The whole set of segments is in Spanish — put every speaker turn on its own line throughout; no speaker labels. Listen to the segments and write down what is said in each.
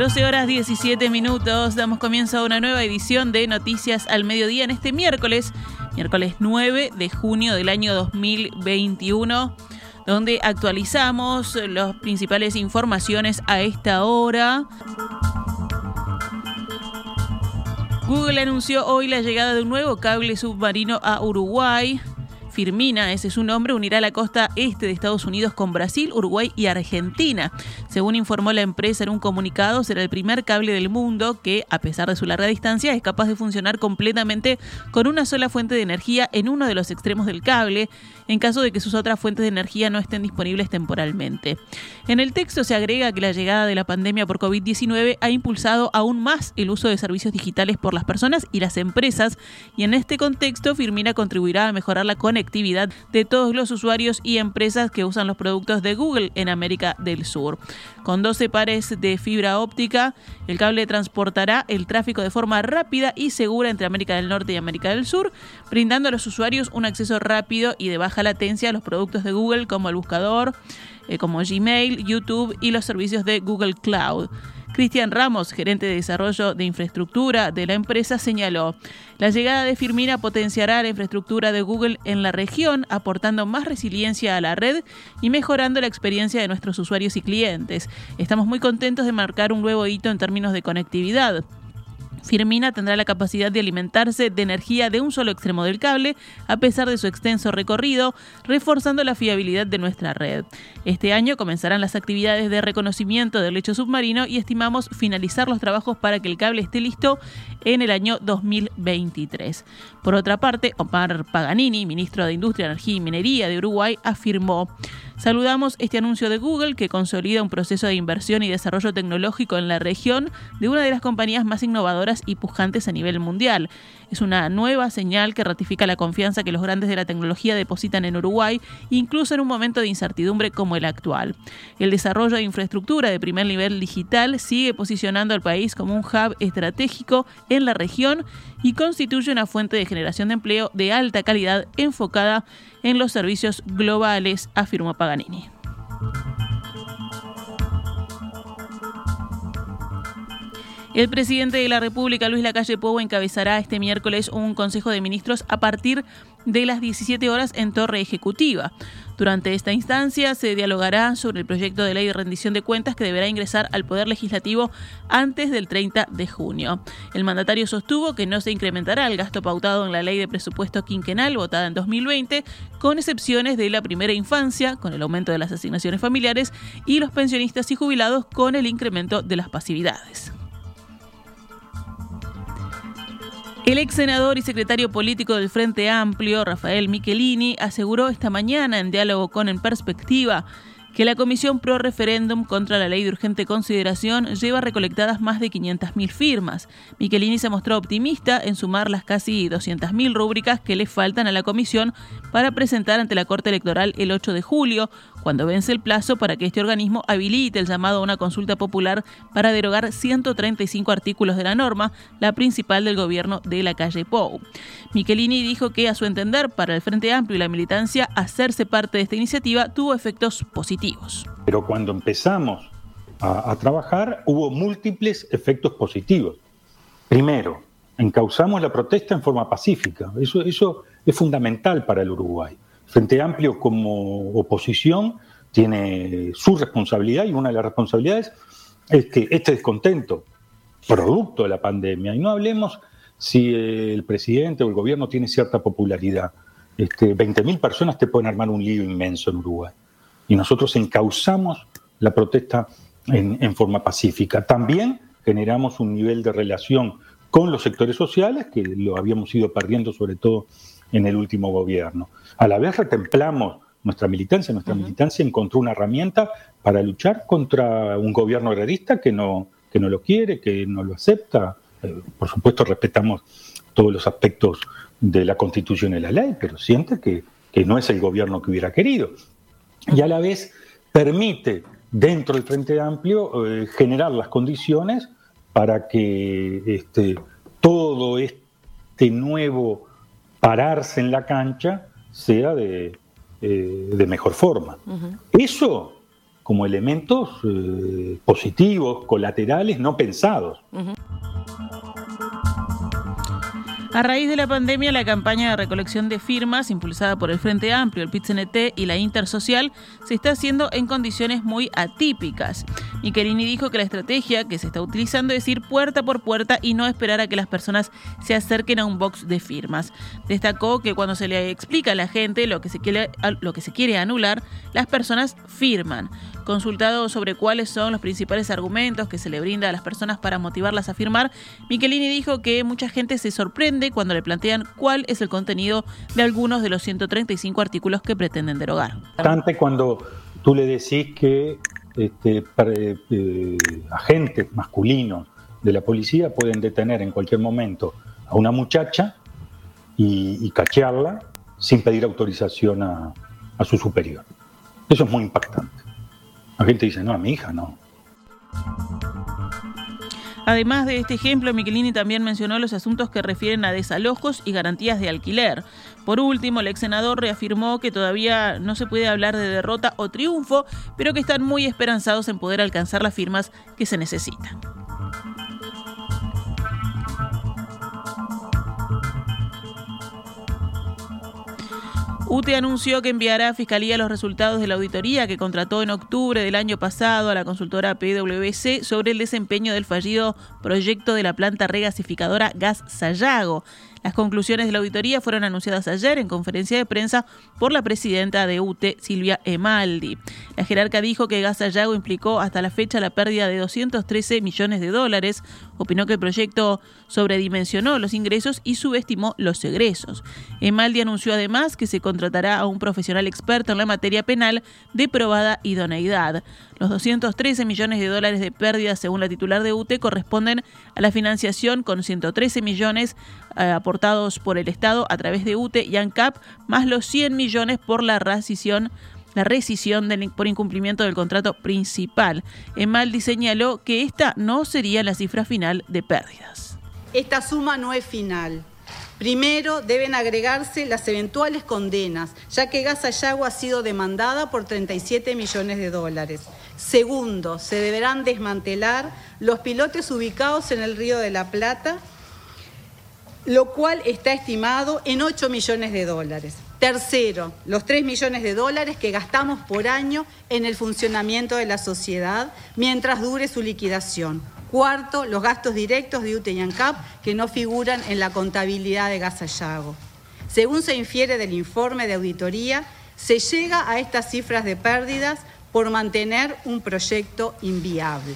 12 horas 17 minutos, damos comienzo a una nueva edición de Noticias al Mediodía en este miércoles, miércoles 9 de junio del año 2021, donde actualizamos las principales informaciones a esta hora. Google anunció hoy la llegada de un nuevo cable submarino a Uruguay. Firmina, ese es su nombre, unirá la costa este de Estados Unidos con Brasil, Uruguay y Argentina. Según informó la empresa en un comunicado, será el primer cable del mundo que, a pesar de su larga distancia, es capaz de funcionar completamente con una sola fuente de energía en uno de los extremos del cable, en caso de que sus otras fuentes de energía no estén disponibles temporalmente. En el texto se agrega que la llegada de la pandemia por COVID-19 ha impulsado aún más el uso de servicios digitales por las personas y las empresas, y en este contexto Firmina contribuirá a mejorar la de todos los usuarios y empresas que usan los productos de Google en América del Sur. Con 12 pares de fibra óptica, el cable transportará el tráfico de forma rápida y segura entre América del Norte y América del Sur, brindando a los usuarios un acceso rápido y de baja latencia a los productos de Google como el buscador, eh, como Gmail, YouTube y los servicios de Google Cloud. Cristian Ramos, gerente de desarrollo de infraestructura de la empresa, señaló, la llegada de Firmina potenciará la infraestructura de Google en la región, aportando más resiliencia a la red y mejorando la experiencia de nuestros usuarios y clientes. Estamos muy contentos de marcar un nuevo hito en términos de conectividad. Firmina tendrá la capacidad de alimentarse de energía de un solo extremo del cable, a pesar de su extenso recorrido, reforzando la fiabilidad de nuestra red. Este año comenzarán las actividades de reconocimiento del lecho submarino y estimamos finalizar los trabajos para que el cable esté listo en el año 2023. Por otra parte, Omar Paganini, ministro de Industria, Energía y Minería de Uruguay, afirmó Saludamos este anuncio de Google que consolida un proceso de inversión y desarrollo tecnológico en la región de una de las compañías más innovadoras y pujantes a nivel mundial. Es una nueva señal que ratifica la confianza que los grandes de la tecnología depositan en Uruguay, incluso en un momento de incertidumbre como el actual. El desarrollo de infraestructura de primer nivel digital sigue posicionando al país como un hub estratégico en la región y constituye una fuente de generación de empleo de alta calidad enfocada en los servicios globales, afirmó Paganini. El presidente de la República, Luis Lacalle Pou, encabezará este miércoles un Consejo de Ministros a partir de las 17 horas en Torre Ejecutiva. Durante esta instancia se dialogará sobre el proyecto de ley de rendición de cuentas que deberá ingresar al Poder Legislativo antes del 30 de junio. El mandatario sostuvo que no se incrementará el gasto pautado en la ley de presupuesto quinquenal votada en 2020, con excepciones de la primera infancia, con el aumento de las asignaciones familiares, y los pensionistas y jubilados con el incremento de las pasividades. El ex senador y secretario político del Frente Amplio, Rafael Michelini, aseguró esta mañana en diálogo con En Perspectiva que la Comisión Pro Referéndum contra la Ley de Urgente Consideración lleva recolectadas más de 500.000 firmas. Michelini se mostró optimista en sumar las casi 200.000 rúbricas que le faltan a la Comisión para presentar ante la Corte Electoral el 8 de julio, cuando vence el plazo para que este organismo habilite el llamado a una consulta popular para derogar 135 artículos de la norma, la principal del gobierno de la calle Pou. Michelini dijo que, a su entender, para el Frente Amplio y la militancia, hacerse parte de esta iniciativa tuvo efectos positivos.
Pero cuando empezamos a, trabajar hubo múltiples efectos positivos. Primero, encauzamos la protesta en forma pacífica. Eso, eso es fundamental para el Uruguay. Frente Amplio como oposición tiene su responsabilidad y una de las responsabilidades es que este descontento, producto de la pandemia, y no hablemos si el presidente o el gobierno tiene cierta popularidad, este, 20.000 personas te pueden armar un lío inmenso en Uruguay y nosotros encauzamos la protesta en, forma pacífica. También generamos un nivel de relación con los sectores sociales que lo habíamos ido perdiendo sobre todo en el último gobierno. A la vez retemplamos nuestra militancia, nuestra militancia encontró una herramienta para luchar contra un gobierno agrarista que no, que no lo quiere, que no lo acepta. Eh, por supuesto respetamos todos los aspectos de la constitución y la ley, pero siente que, que no es el gobierno que hubiera querido y a la vez permite dentro del Frente Amplio eh, generar las condiciones para que este, todo este nuevo pararse en la cancha sea de, eh, mejor forma. Eso como elementos eh, positivos, colaterales, no pensados.
A raíz de la pandemia, la campaña de recolección de firmas, impulsada por el Frente Amplio, el PIT-CNT y la Intersocial, se está haciendo en condiciones muy atípicas. Michelini dijo que la estrategia que se está utilizando es ir puerta por puerta y no esperar a que las personas se acerquen a un box de firmas. Destacó que cuando se le explica a la gente lo que se quiere anular, las personas firman. Consultado sobre cuáles son los principales argumentos que se le brinda a las personas para motivarlas a firmar, Michelini dijo que mucha gente se sorprende cuando le plantean cuál es el contenido de algunos de los 135 artículos que pretenden derogar.
Bastante cuando tú le decís que este, eh, agentes masculinos de la policía pueden detener en cualquier momento a una muchacha y, cachearla sin pedir autorización a su superior. Eso es muy impactante. La gente dice, no, a mi hija no.
Además de este ejemplo, Michelini también mencionó los asuntos que refieren a desalojos y garantías de alquiler. Por último, el ex senador reafirmó que todavía no se puede hablar de derrota o triunfo, pero que están muy esperanzados en poder alcanzar las firmas que se necesitan. UTE anunció que enviará a Fiscalía los resultados de la auditoría que contrató en octubre del año pasado a la consultora PwC sobre el desempeño del fallido proyecto de la planta regasificadora Gas Sayago. Las conclusiones de la auditoría fueron anunciadas ayer en conferencia de prensa por la presidenta de UTE, Silvia Emaldi. La jerarca dijo que Gas Sayago implicó hasta la fecha la pérdida de 213 millones de dólares. Opinó que el proyecto sobredimensionó los ingresos y subestimó los egresos. Emaldi anunció además que se contratará a un profesional experto en la materia penal de probada idoneidad. Los 213 millones de dólares de pérdidas, según la titular de UTE, corresponden a la financiación con 113 millones eh, aportados por el Estado a través de UTE y ANCAP, más los 100 millones por la rescisión la rescisión por incumplimiento del contrato principal. Emaldi señaló que esta no sería la cifra final de pérdidas.
Esta suma no es final. Primero, deben agregarse las eventuales condenas, ya que Gaza Yagua ha sido demandada por 37 millones de dólares. Segundo, se deberán desmantelar los pilotes ubicados en el Río de la Plata, lo cual está estimado en 8 millones de dólares. Tercero, los 3 millones de dólares que gastamos por año en el funcionamiento de la sociedad mientras dure su liquidación. Cuarto, los gastos directos de UTE y ANCAP que no figuran en la contabilidad de Gasallago. Según se infiere del informe de auditoría, se llega a estas cifras de pérdidas por mantener un proyecto inviable.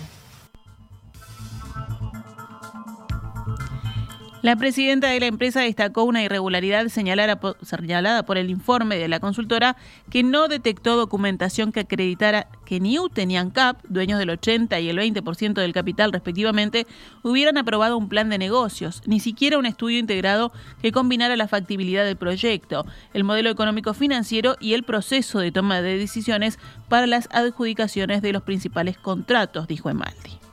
La presidenta de la empresa destacó una irregularidad señalada por, el informe de la consultora que no detectó documentación que acreditara que ni UTE ni ANCAP, dueños del 80 y el 20% del capital respectivamente, hubieran aprobado un plan de negocios, ni siquiera un estudio integrado que combinara la factibilidad del proyecto, el modelo económico financiero y el proceso de toma de decisiones para las adjudicaciones de los principales contratos, dijo Emaldi.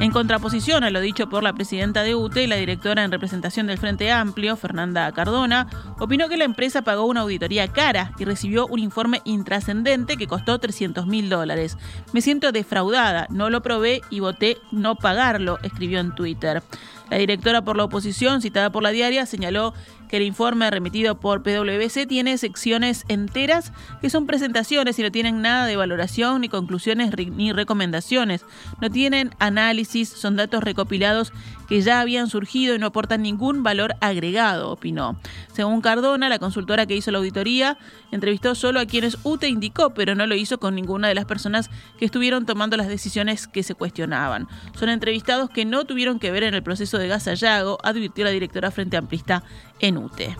En contraposición a lo dicho por la presidenta de UTE, la directora en representación del Frente Amplio, Fernanda Cardona, opinó que la empresa pagó una auditoría cara y recibió un informe intrascendente que costó 300 mil dólares. Me siento defraudada, no lo probé y voté no pagarlo, escribió en Twitter. La directora por la oposición, citada por la diaria, señaló que el informe remitido por PwC tiene secciones enteras que son presentaciones y no tienen nada de valoración, ni conclusiones, ni recomendaciones. No tienen análisis, son datos recopilados que ya habían surgido y no aportan ningún valor agregado, opinó. Según Cardona, la consultora que hizo la auditoría entrevistó solo a quienes UTE indicó, pero no lo hizo con ninguna de las personas que estuvieron tomando las decisiones que se cuestionaban. Son entrevistados que no tuvieron que ver en el proceso de Gasallago, advirtió la directora Frente Amplista en UTE.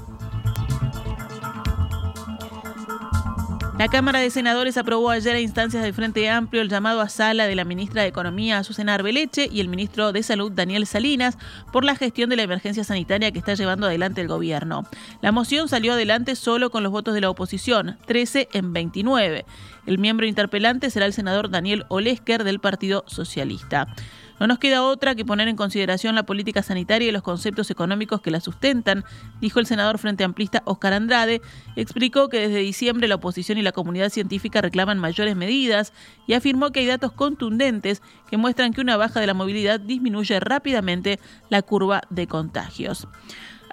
La Cámara de Senadores aprobó ayer a instancias del Frente Amplio el llamado a sala de la ministra de Economía, Azucena Arbeleche, y el ministro de Salud, Daniel Salinas, por la gestión de la emergencia sanitaria que está llevando adelante el gobierno. La moción salió adelante solo con los votos de la oposición, 13 en 29. El miembro interpelante será el senador Daniel Olesker del Partido Socialista. No nos queda otra que poner en consideración la política sanitaria y los conceptos económicos que la sustentan, dijo el senador frente amplista Oscar Andrade. Explicó que desde diciembre la oposición y la comunidad científica reclaman mayores medidas y afirmó que hay datos contundentes que muestran que una baja de la movilidad disminuye rápidamente la curva de contagios.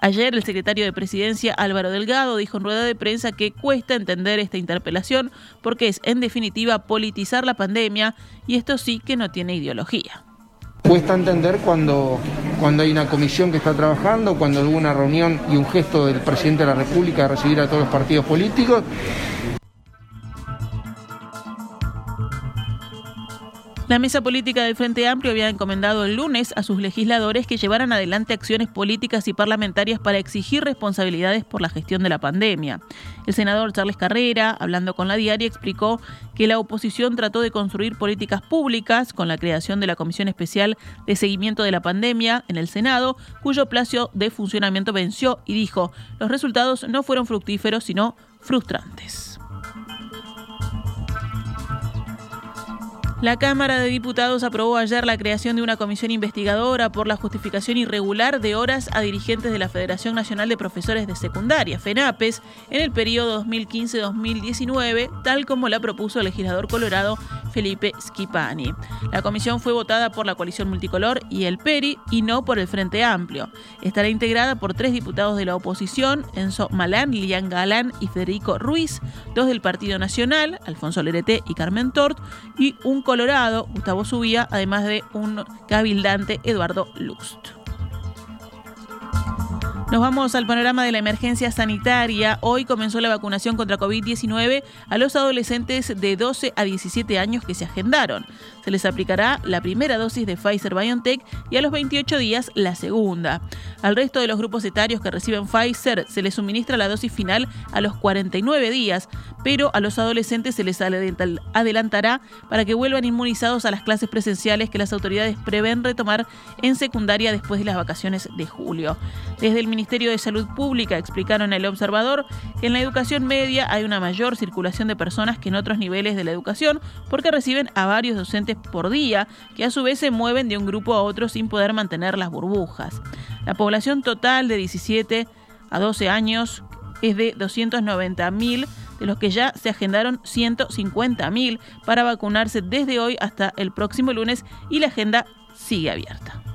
Ayer el secretario de Presidencia Álvaro Delgado dijo en rueda de prensa que cuesta entender esta interpelación porque es en definitiva politizar la pandemia y esto sí que no tiene ideología.
Cuesta entender cuando, cuando hay una comisión que está trabajando, cuando hubo una reunión y un gesto del presidente de la República de recibir a todos los partidos políticos
La mesa política del Frente Amplio había encomendado el lunes a sus legisladores que llevaran adelante acciones políticas y parlamentarias para exigir responsabilidades por la gestión de la pandemia. El senador Charles Carrera, hablando con la diaria, explicó que la oposición trató de construir políticas públicas con la creación de la Comisión Especial de Seguimiento de la Pandemia en el Senado, cuyo plazo de funcionamiento venció y dijo, los resultados no fueron fructíferos, sino frustrantes. La Cámara de Diputados aprobó ayer la creación de una comisión investigadora por la justificación irregular de horas a dirigentes de la Federación Nacional de Profesores de Secundaria, FENAPES, en el periodo 2015-2019, tal como la propuso el legislador colorado Felipe Schipani. La comisión fue votada por la coalición multicolor y el PERI y no por el Frente Amplio. Estará integrada por tres diputados de la oposición, Enzo Malán, Lilian Galán y Federico Ruiz, dos del Partido Nacional, Alfonso Lerete y Carmen Tort, y un Colorado, Gustavo Subía, además de un cabildante, Eduardo Lust. Nos vamos al panorama de la emergencia sanitaria. Hoy comenzó la vacunación contra COVID-19 a los adolescentes de 12 a 17 años que se agendaron. Se les aplicará la primera dosis de Pfizer BioNTech y a los 28 días la segunda. Al resto de los grupos etarios que reciben Pfizer se les suministra la dosis final a los 49 días, pero a los adolescentes se les adelantará para que vuelvan inmunizados a las clases presenciales que las autoridades prevén retomar en secundaria después de las vacaciones de julio. Desde el Ministerio de Salud Pública explicaron al observador que en la educación media hay una mayor circulación de personas que en otros niveles de la educación porque reciben a varios docentes por día que a su vez se mueven de un grupo a otro sin poder mantener las burbujas. La población total de 17 a 12 años es de 290.000, de los que ya se agendaron 150.000 para vacunarse desde hoy hasta el próximo lunes y la agenda sigue abierta.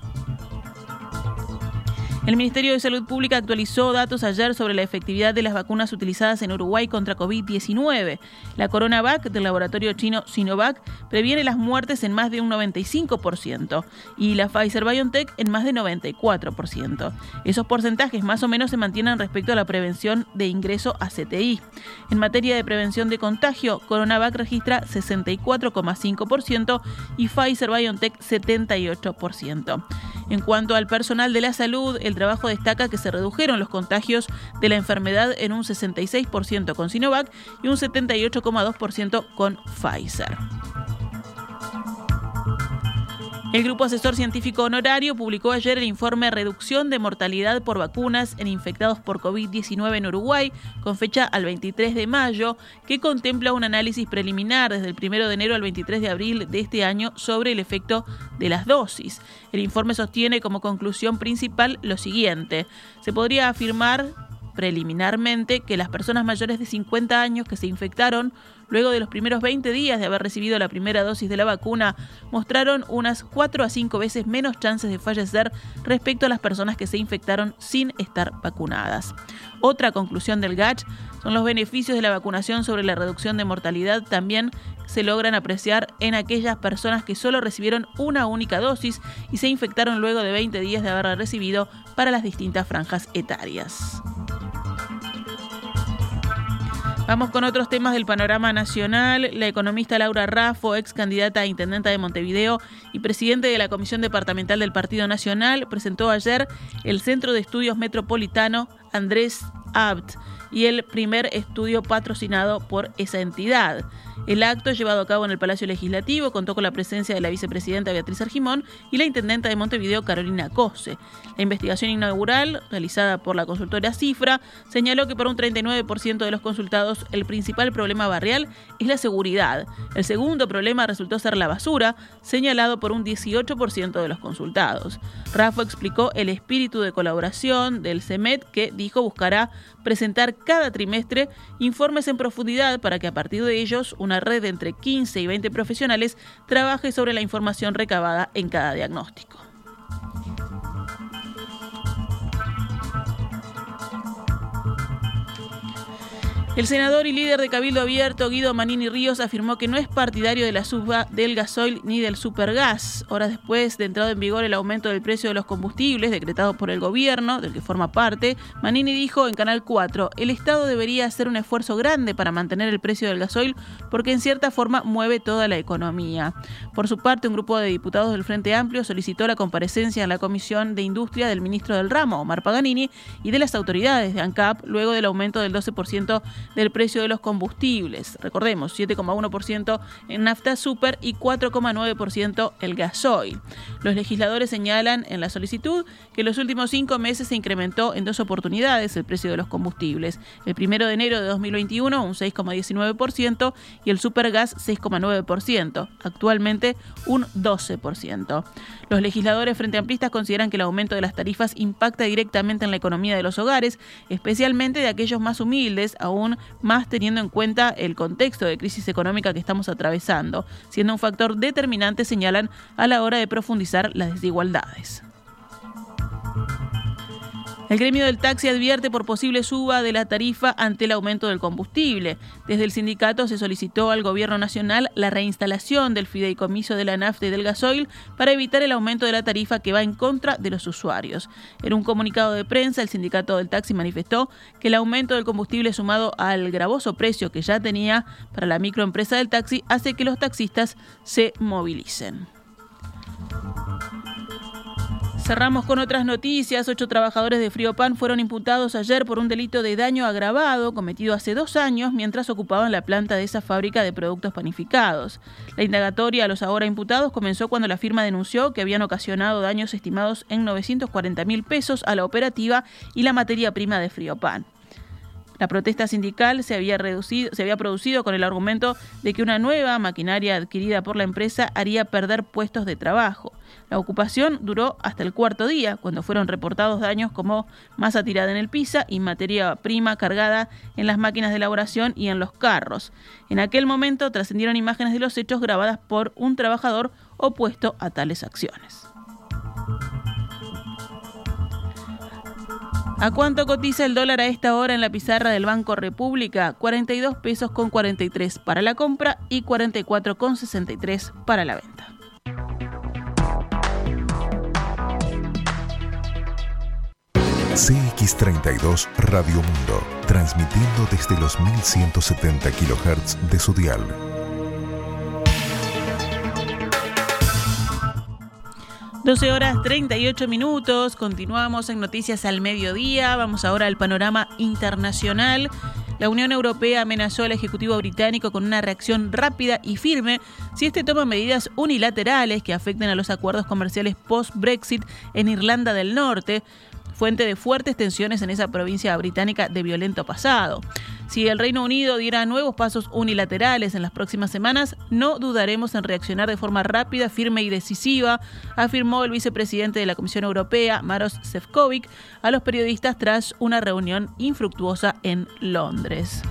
El Ministerio de Salud Pública actualizó datos ayer sobre la efectividad de las vacunas utilizadas en Uruguay contra COVID-19. La CoronaVac del laboratorio chino Sinovac previene las muertes en más de un 95% y la Pfizer BioNTech en más de 94%. Esos porcentajes más o menos se mantienen respecto a la prevención de ingreso a CTI. En materia de prevención de contagio, CoronaVac registra 64,5% y Pfizer BioNTech 78%. En cuanto al personal de la salud, el trabajo destaca que se redujeron los contagios de la enfermedad en un 66% con Sinovac y un 78,2% con Pfizer. El Grupo Asesor Científico Honorario publicó ayer el informe Reducción de mortalidad por vacunas en infectados por COVID-19 en Uruguay, con fecha al 23 de mayo, que contempla un análisis preliminar desde el 1 de enero al 23 de abril de este año sobre el efecto de las dosis. El informe sostiene como conclusión principal lo siguiente. Se podría afirmar preliminarmente que las personas mayores de 50 años que se infectaron luego de los primeros 20 días de haber recibido la primera dosis de la vacuna mostraron unas 4 a 5 veces menos chances de fallecer respecto a las personas que se infectaron sin estar vacunadas. Otra conclusión del GACH son los beneficios de la vacunación sobre la reducción de mortalidad también se logran apreciar en aquellas personas que solo recibieron una única dosis y se infectaron luego de 20 días de haberla recibido para las distintas franjas etarias. Vamos con otros temas del panorama nacional. La economista Laura Raffo, ex candidata a intendenta de Montevideo y presidente de la Comisión Departamental del Partido Nacional, presentó ayer el Centro de Estudios Metropolitano Andrés Abt y el primer estudio patrocinado por esa entidad. El acto, llevado a cabo en el Palacio Legislativo, contó con la presencia de la vicepresidenta Beatriz Argimón y la intendenta de Montevideo, Carolina Cose. La investigación inaugural, realizada por la consultora Cifra, señaló que para un 39% de los consultados el principal problema barrial es la seguridad. El segundo problema resultó ser la basura, señalado por un 18% de los consultados. Rafa explicó el espíritu de colaboración del CEMET que dijo buscará presentar cada trimestre informes en profundidad para que a partir de ellos una red de entre 15 y 20 profesionales trabaje sobre la información recabada en cada diagnóstico. El senador y líder de Cabildo Abierto, Guido Manini Ríos, afirmó que no es partidario de la suba del gasoil ni del supergas. Horas después de entrado en vigor el aumento del precio de los combustibles decretado por el gobierno, del que forma parte, Manini dijo en Canal 4, el Estado debería hacer un esfuerzo grande para mantener el precio del gasoil porque en cierta forma mueve toda la economía. Por su parte, un grupo de diputados del Frente Amplio solicitó la comparecencia en la Comisión de Industria del ministro del ramo, Omar Paganini, y de las autoridades de ANCAP luego del aumento del 12% del precio de los combustibles. Recordemos, 7,1% en nafta super y 4,9% el gasoil. Los legisladores señalan en la solicitud que en los últimos cinco meses se incrementó en dos oportunidades el precio de los combustibles. El primero de enero de 2021 un 6,19% y el supergas 6,9%, actualmente un 12%. Los legisladores frente amplistas consideran que el aumento de las tarifas impacta directamente en la economía de los hogares, especialmente de aquellos más humildes, aún más teniendo en cuenta el contexto de crisis económica que estamos atravesando, siendo un factor determinante, señalan, a la hora de profundizar las desigualdades. El gremio del taxi advierte por posible suba de la tarifa ante el aumento del combustible. Desde el sindicato se solicitó al gobierno nacional la reinstalación del fideicomiso de la nafta y del gasoil para evitar el aumento de la tarifa que va en contra de los usuarios. En un comunicado de prensa, el sindicato del taxi manifestó que el aumento del combustible sumado al gravoso precio que ya tenía para la microempresa del taxi hace que los taxistas se movilicen. Cerramos con otras noticias. Ocho trabajadores de Friopan fueron imputados ayer por un delito de daño agravado cometido hace dos años mientras ocupaban la planta de esa fábrica de productos panificados. La indagatoria a los ahora imputados comenzó cuando la firma denunció que habían ocasionado daños estimados en 940 mil pesos a la operativa y la materia prima de Friopan. La protesta sindical se había, reducido, se había producido con el argumento de que una nueva maquinaria adquirida por la empresa haría perder puestos de trabajo. La ocupación duró hasta el cuarto día, cuando fueron reportados daños como masa tirada en el piso y materia prima cargada en las máquinas de elaboración y en los carros. En aquel momento trascendieron imágenes de los hechos grabadas por un trabajador opuesto a tales acciones. ¿A cuánto cotiza el dólar a esta hora en la pizarra del Banco República? 42 pesos con 43 para la compra y 44 con 63 para la venta.
CX32 Radio Mundo, transmitiendo desde los 1170 kHz de su dial
12 horas 38 minutos, continuamos en Noticias al Mediodía, vamos ahora al panorama internacional. La Unión Europea amenazó al Ejecutivo británico con una reacción rápida y firme si este toma medidas unilaterales que afecten a los acuerdos comerciales post-Brexit en Irlanda del Norte, fuente de fuertes tensiones en esa provincia británica de violento pasado. Si el Reino Unido diera nuevos pasos unilaterales en las próximas semanas, no dudaremos en reaccionar de forma rápida, firme y decisiva, afirmó el vicepresidente de la Comisión Europea, Maros Sefcovic, a los periodistas tras una reunión infructuosa en Londres.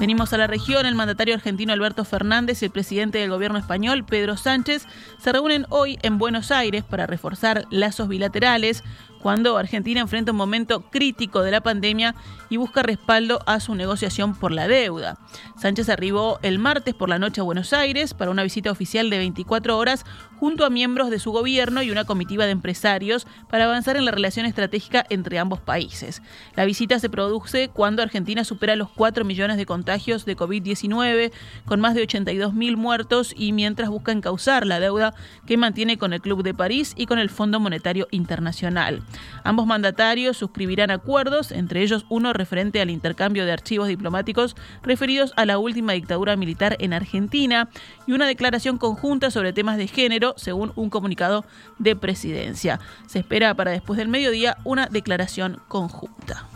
Venimos a la región, el mandatario argentino Alberto Fernández y el presidente del gobierno español, Pedro Sánchez, se reúnen hoy en Buenos Aires para reforzar lazos bilaterales cuando Argentina enfrenta un momento crítico de la pandemia y busca respaldo a su negociación por la deuda. Sánchez arribó el martes por la noche a Buenos Aires para una visita oficial de 24 horas junto a miembros de su gobierno y una comitiva de empresarios para avanzar en la relación estratégica entre ambos países. La visita se produce cuando Argentina supera los 4 millones de contagios de COVID-19, con más de 82 mil muertos y mientras busca encauzar la deuda que mantiene con el Club de París y con el Fondo Monetario Internacional. Ambos mandatarios suscribirán acuerdos, entre ellos uno referente al intercambio de archivos diplomáticos referidos a la última dictadura militar en Argentina y una declaración conjunta sobre temas de género, según un comunicado de presidencia. Se espera para después del mediodía una declaración conjunta.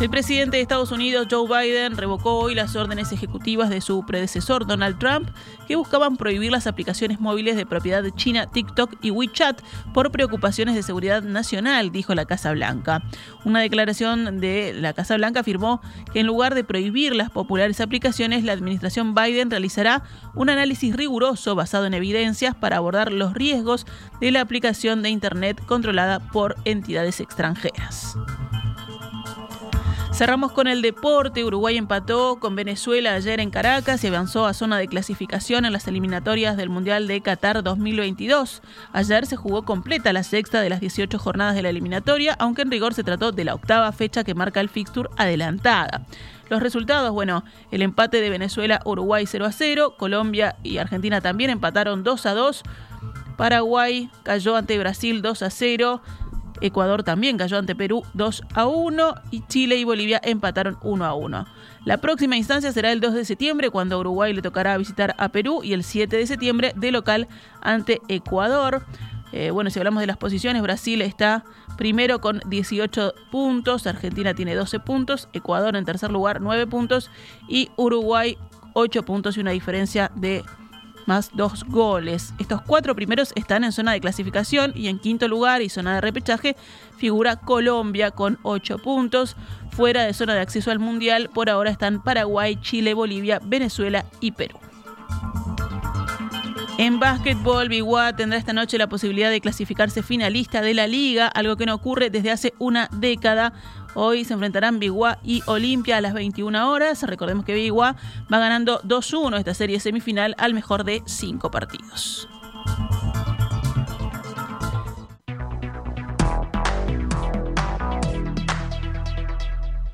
El presidente de Estados Unidos, Joe Biden, revocó hoy las órdenes ejecutivas de su predecesor, Donald Trump, que buscaban prohibir las aplicaciones móviles de propiedad de China, TikTok y WeChat por preocupaciones de seguridad nacional, dijo la Casa Blanca. Una declaración de la Casa Blanca afirmó que en lugar de prohibir las populares aplicaciones, la administración Biden realizará un análisis riguroso basado en evidencias para abordar los riesgos de la aplicación de Internet controlada por entidades extranjeras. Cerramos con el deporte. Uruguay empató con Venezuela ayer en Caracas y avanzó a zona de clasificación en las eliminatorias del Mundial de Qatar 2022. Ayer se jugó completa la sexta de las 18 jornadas de la eliminatoria, aunque en rigor se trató de la octava fecha que marca el fixture adelantada. Los resultados, bueno, el empate de Venezuela-Uruguay 0 a 0, Colombia y Argentina también empataron 2 a 2, Paraguay cayó ante Brasil 2 a 0, Ecuador también cayó ante Perú 2 a 1 y Chile y Bolivia empataron 1 a 1. La próxima instancia será el 2 de septiembre cuando Uruguay le tocará visitar a Perú y el 7 de septiembre de local ante Ecuador. Eh, bueno, si hablamos de las posiciones, Brasil está primero con 18 puntos, Argentina tiene 12 puntos, Ecuador en tercer lugar 9 puntos y Uruguay 8 puntos y una diferencia de más dos goles. Estos cuatro primeros están en zona de clasificación y en quinto lugar y zona de repechaje figura Colombia con ocho puntos. Fuera de zona de acceso al Mundial, por ahora están Paraguay, Chile, Bolivia, Venezuela y Perú. En básquetbol, Biguá tendrá esta noche la posibilidad de clasificarse finalista de la liga, algo que no ocurre desde hace una década. Hoy se enfrentarán Biguá y Olimpia a las 21 horas. Recordemos que Biguá va ganando 2-1 esta serie semifinal al mejor de cinco partidos.